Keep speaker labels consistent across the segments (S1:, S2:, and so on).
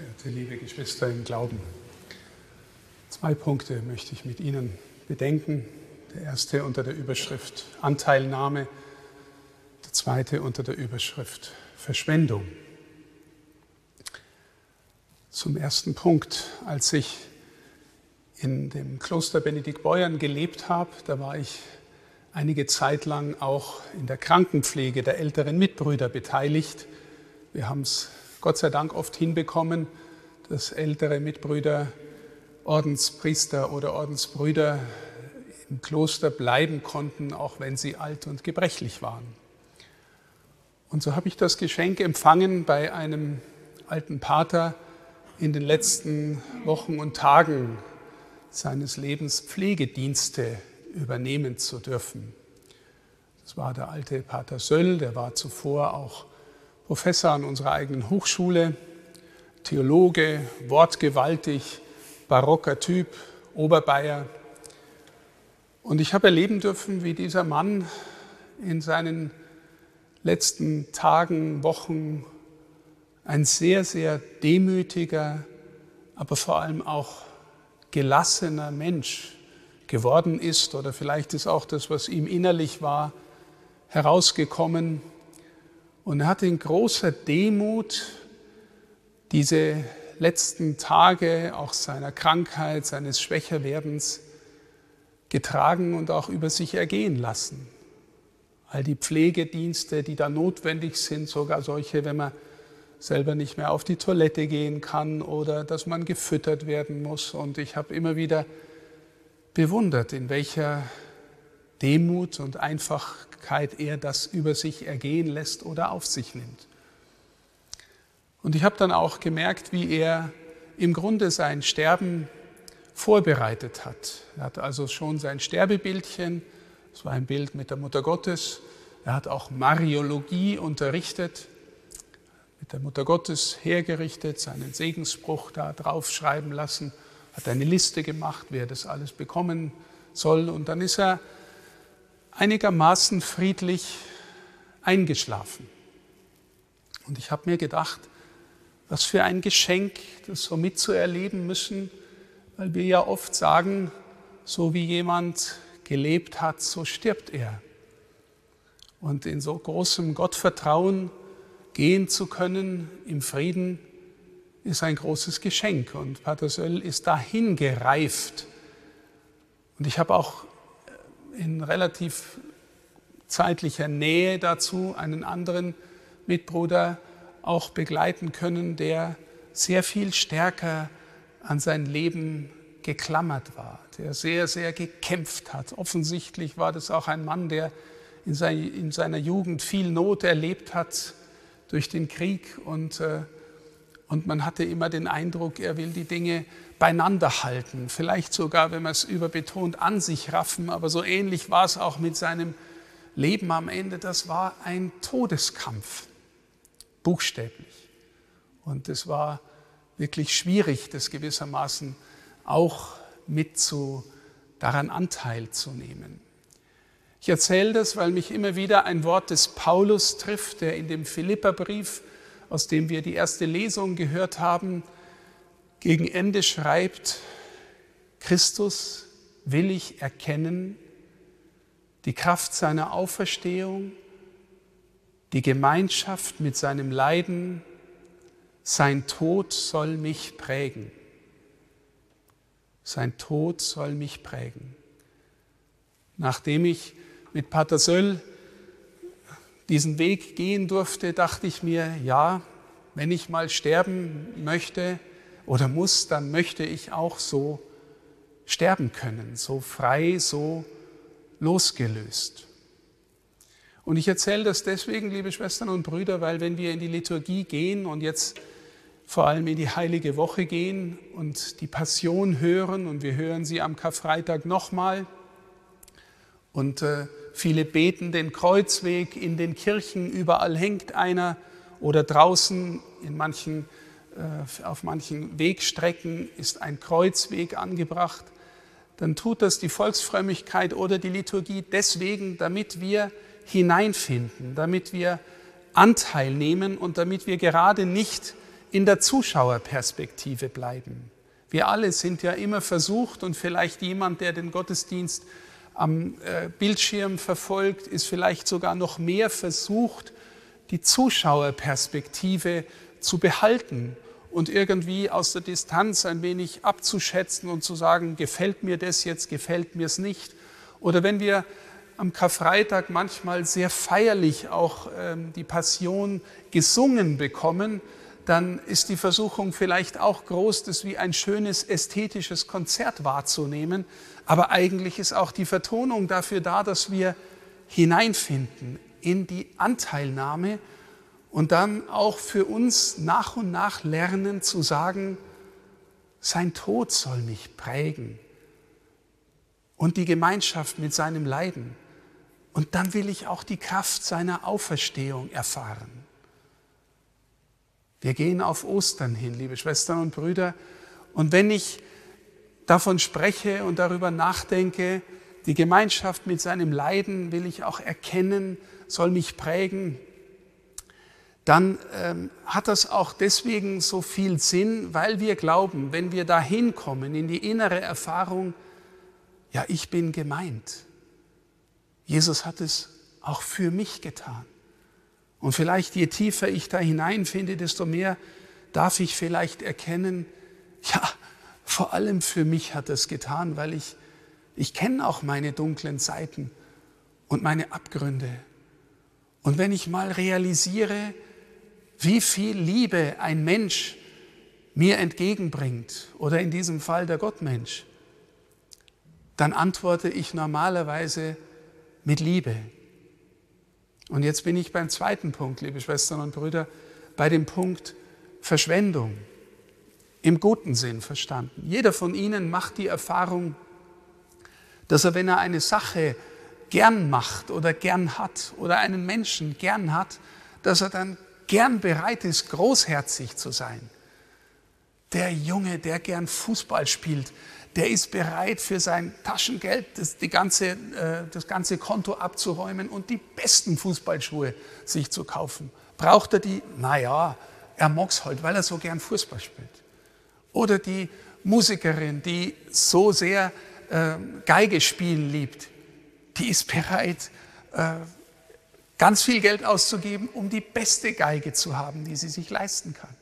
S1: verehrte liebe Geschwister im Glauben. Zwei Punkte möchte ich mit Ihnen bedenken. Der erste unter der Überschrift Anteilnahme, der zweite unter der Überschrift Verschwendung. Zum ersten Punkt, als ich in dem Kloster Benedikt Beuern gelebt habe, da war ich einige Zeit lang auch in der Krankenpflege der älteren Mitbrüder beteiligt. Wir haben es Gott sei Dank oft hinbekommen, dass ältere Mitbrüder, Ordenspriester oder Ordensbrüder im Kloster bleiben konnten, auch wenn sie alt und gebrechlich waren. Und so habe ich das Geschenk empfangen, bei einem alten Pater in den letzten Wochen und Tagen seines Lebens Pflegedienste übernehmen zu dürfen. Das war der alte Pater Söll, der war zuvor auch Professor an unserer eigenen Hochschule, Theologe, wortgewaltig, barocker Typ, Oberbayer. Und ich habe erleben dürfen, wie dieser Mann in seinen letzten Tagen, Wochen ein sehr, sehr demütiger, aber vor allem auch gelassener Mensch geworden ist. Oder vielleicht ist auch das, was ihm innerlich war, herausgekommen. Und er hat in großer Demut diese letzten Tage auch seiner Krankheit, seines Schwächerwerdens getragen und auch über sich ergehen lassen. All die Pflegedienste, die da notwendig sind, sogar solche, wenn man selber nicht mehr auf die Toilette gehen kann oder dass man gefüttert werden muss. Und ich habe immer wieder bewundert, in welcher Demut und Einfachkeit er das über sich ergehen lässt oder auf sich nimmt. Und ich habe dann auch gemerkt, wie er im Grunde sein Sterben vorbereitet hat. Er hat also schon sein Sterbebildchen, das war ein Bild mit der Mutter Gottes. Er hat auch Mariologie unterrichtet, mit der Mutter Gottes hergerichtet, seinen Segensspruch da draufschreiben lassen, hat eine Liste gemacht, wer das alles bekommen soll. Und dann ist er einigermaßen friedlich eingeschlafen. Und ich habe mir gedacht, was für ein Geschenk, das so mitzuerleben müssen, weil wir ja oft sagen, so wie jemand gelebt hat, so stirbt er. Und in so großem Gottvertrauen gehen zu können im Frieden, ist ein großes Geschenk. Und Pater Söll ist dahin gereift. Und ich habe auch in relativ zeitlicher Nähe dazu einen anderen Mitbruder auch begleiten können, der sehr viel stärker an sein Leben geklammert war, der sehr, sehr gekämpft hat. Offensichtlich war das auch ein Mann, der in, seiner Jugend viel Not erlebt hat durch den Krieg und, äh, und man hatte immer den Eindruck, er will die Dinge beieinander halten, vielleicht sogar, wenn man es überbetont, an sich raffen, aber so ähnlich war es auch mit seinem Leben am Ende. Das war ein Todeskampf, buchstäblich. Und es war wirklich schwierig, das gewissermaßen auch mit zu, daran Anteil zu nehmen. Ich erzähle das, weil mich immer wieder ein Wort des Paulus trifft, der in dem Philipperbrief, aus dem wir die erste Lesung gehört haben, gegen Ende schreibt, Christus will ich erkennen, die Kraft seiner Auferstehung, die Gemeinschaft mit seinem Leiden, sein Tod soll mich prägen. Sein Tod soll mich prägen. Nachdem ich mit Pater Söll diesen Weg gehen durfte, dachte ich mir, ja, wenn ich mal sterben möchte, oder muss, dann möchte ich auch so sterben können, so frei, so losgelöst. Und ich erzähle das deswegen, liebe Schwestern und Brüder, weil wenn wir in die Liturgie gehen und jetzt vor allem in die heilige Woche gehen und die Passion hören und wir hören sie am Karfreitag nochmal und äh, viele beten den Kreuzweg in den Kirchen, überall hängt einer oder draußen in manchen äh, auf manchen Wegstrecken ist ein Kreuzweg angebracht, dann tut das die Volksfrömmigkeit oder die Liturgie deswegen, damit wir hineinfinden, damit wir Anteil nehmen und damit wir gerade nicht in der Zuschauerperspektive bleiben. Wir alle sind ja immer versucht und vielleicht jemand, der den Gottesdienst am äh, Bildschirm verfolgt, ist vielleicht sogar noch mehr versucht, die Zuschauerperspektive zu behalten und irgendwie aus der Distanz ein wenig abzuschätzen und zu sagen, gefällt mir das jetzt, gefällt mir es nicht. Oder wenn wir am Karfreitag manchmal sehr feierlich auch ähm, die Passion gesungen bekommen, dann ist die Versuchung vielleicht auch groß, das wie ein schönes ästhetisches Konzert wahrzunehmen. Aber eigentlich ist auch die Vertonung dafür da, dass wir hineinfinden in die Anteilnahme und dann auch für uns nach und nach lernen zu sagen, sein Tod soll mich prägen und die Gemeinschaft mit seinem Leiden. Und dann will ich auch die Kraft seiner Auferstehung erfahren. Wir gehen auf Ostern hin, liebe Schwestern und Brüder. Und wenn ich davon spreche und darüber nachdenke, die Gemeinschaft mit seinem Leiden will ich auch erkennen, soll mich prägen, dann ähm, hat das auch deswegen so viel Sinn, weil wir glauben, wenn wir da hinkommen in die innere Erfahrung, ja, ich bin gemeint. Jesus hat es auch für mich getan. Und vielleicht je tiefer ich da hineinfinde, desto mehr darf ich vielleicht erkennen, ja, vor allem für mich hat es getan, weil ich, ich kenne auch meine dunklen Seiten und meine Abgründe. Und wenn ich mal realisiere, wie viel Liebe ein Mensch mir entgegenbringt, oder in diesem Fall der Gottmensch, dann antworte ich normalerweise mit Liebe. Und jetzt bin ich beim zweiten Punkt, liebe Schwestern und Brüder, bei dem Punkt Verschwendung. Im guten Sinn verstanden. Jeder von Ihnen macht die Erfahrung, dass er, wenn er eine Sache gern macht oder gern hat oder einen Menschen gern hat, dass er dann gern bereit ist, großherzig zu sein. Der Junge, der gern Fußball spielt, der ist bereit für sein Taschengeld das, ganze, äh, das ganze Konto abzuräumen und die besten Fußballschuhe sich zu kaufen. Braucht er die? Naja, er mag es halt, weil er so gern Fußball spielt. Oder die Musikerin, die so sehr äh, Geige spielen liebt, die ist bereit, äh, ganz viel Geld auszugeben, um die beste Geige zu haben, die sie sich leisten kann.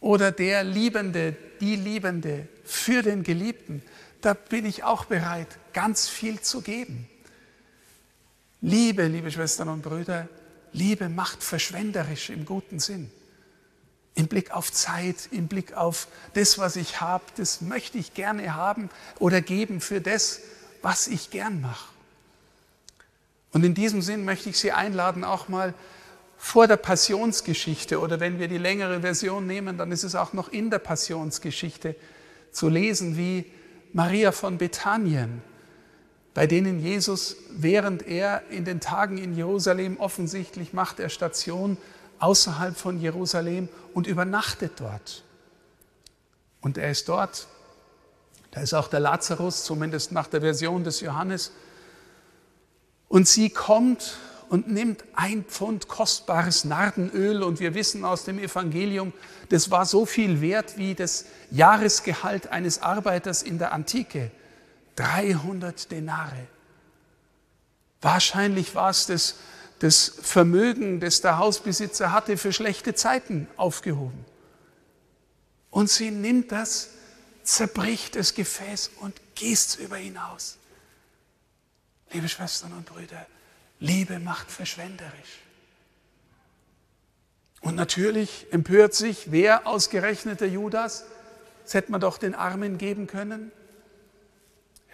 S1: Oder der Liebende, die Liebende für den Geliebten, da bin ich auch bereit, ganz viel zu geben. Liebe, liebe Schwestern und Brüder, Liebe macht verschwenderisch im guten Sinn. Im Blick auf Zeit, im Blick auf das, was ich habe, das möchte ich gerne haben oder geben für das, was ich gern mache. Und in diesem Sinn möchte ich Sie einladen, auch mal vor der Passionsgeschichte oder wenn wir die längere Version nehmen, dann ist es auch noch in der Passionsgeschichte zu lesen, wie Maria von Bethanien, bei denen Jesus, während er in den Tagen in Jerusalem offensichtlich macht, er Station außerhalb von Jerusalem und übernachtet dort. Und er ist dort. Da ist auch der Lazarus, zumindest nach der Version des Johannes. Und sie kommt und nimmt ein Pfund kostbares Nardenöl und wir wissen aus dem Evangelium, das war so viel wert wie das Jahresgehalt eines Arbeiters in der Antike. 300 Denare. Wahrscheinlich war es das, das Vermögen, das der Hausbesitzer hatte, für schlechte Zeiten aufgehoben. Und sie nimmt das, zerbricht das Gefäß und gießt es über ihn aus. Liebe Schwestern und Brüder, Liebe macht verschwenderisch. Und natürlich empört sich, wer ausgerechnet der Judas? Das hätte man doch den Armen geben können.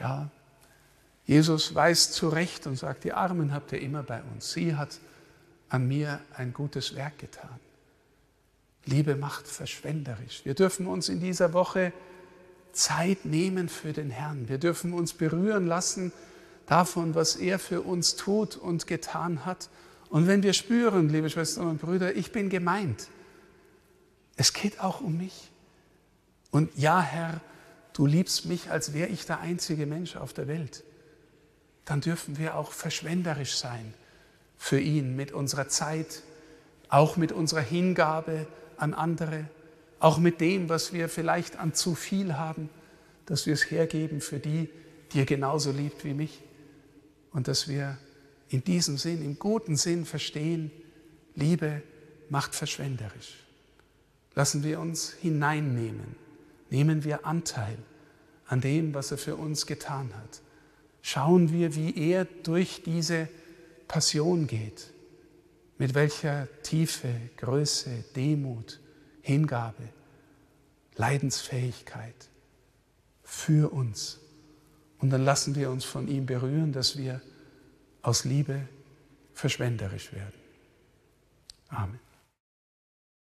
S1: Ja, Jesus weist zurecht und sagt, die Armen habt ihr immer bei uns. Sie hat an mir ein gutes Werk getan. Liebe macht verschwenderisch. Wir dürfen uns in dieser Woche Zeit nehmen für den Herrn. Wir dürfen uns berühren lassen davon, was er für uns tut und getan hat. Und wenn wir spüren, liebe Schwestern und Brüder, ich bin gemeint, es geht auch um mich. Und ja, Herr, du liebst mich, als wäre ich der einzige Mensch auf der Welt. Dann dürfen wir auch verschwenderisch sein für ihn mit unserer Zeit, auch mit unserer Hingabe, an andere, auch mit dem, was wir vielleicht an zu viel haben, dass wir es hergeben für die, die ihr genauso liebt wie mich. Und dass wir in diesem Sinn, im guten Sinn verstehen, Liebe macht verschwenderisch. Lassen wir uns hineinnehmen, nehmen wir Anteil an dem, was er für uns getan hat. Schauen wir, wie er durch diese Passion geht, mit welcher Tiefe, Größe, Demut, Hingabe, Leidensfähigkeit für uns. Und dann lassen wir uns von ihm berühren, dass wir aus Liebe verschwenderisch werden. Amen.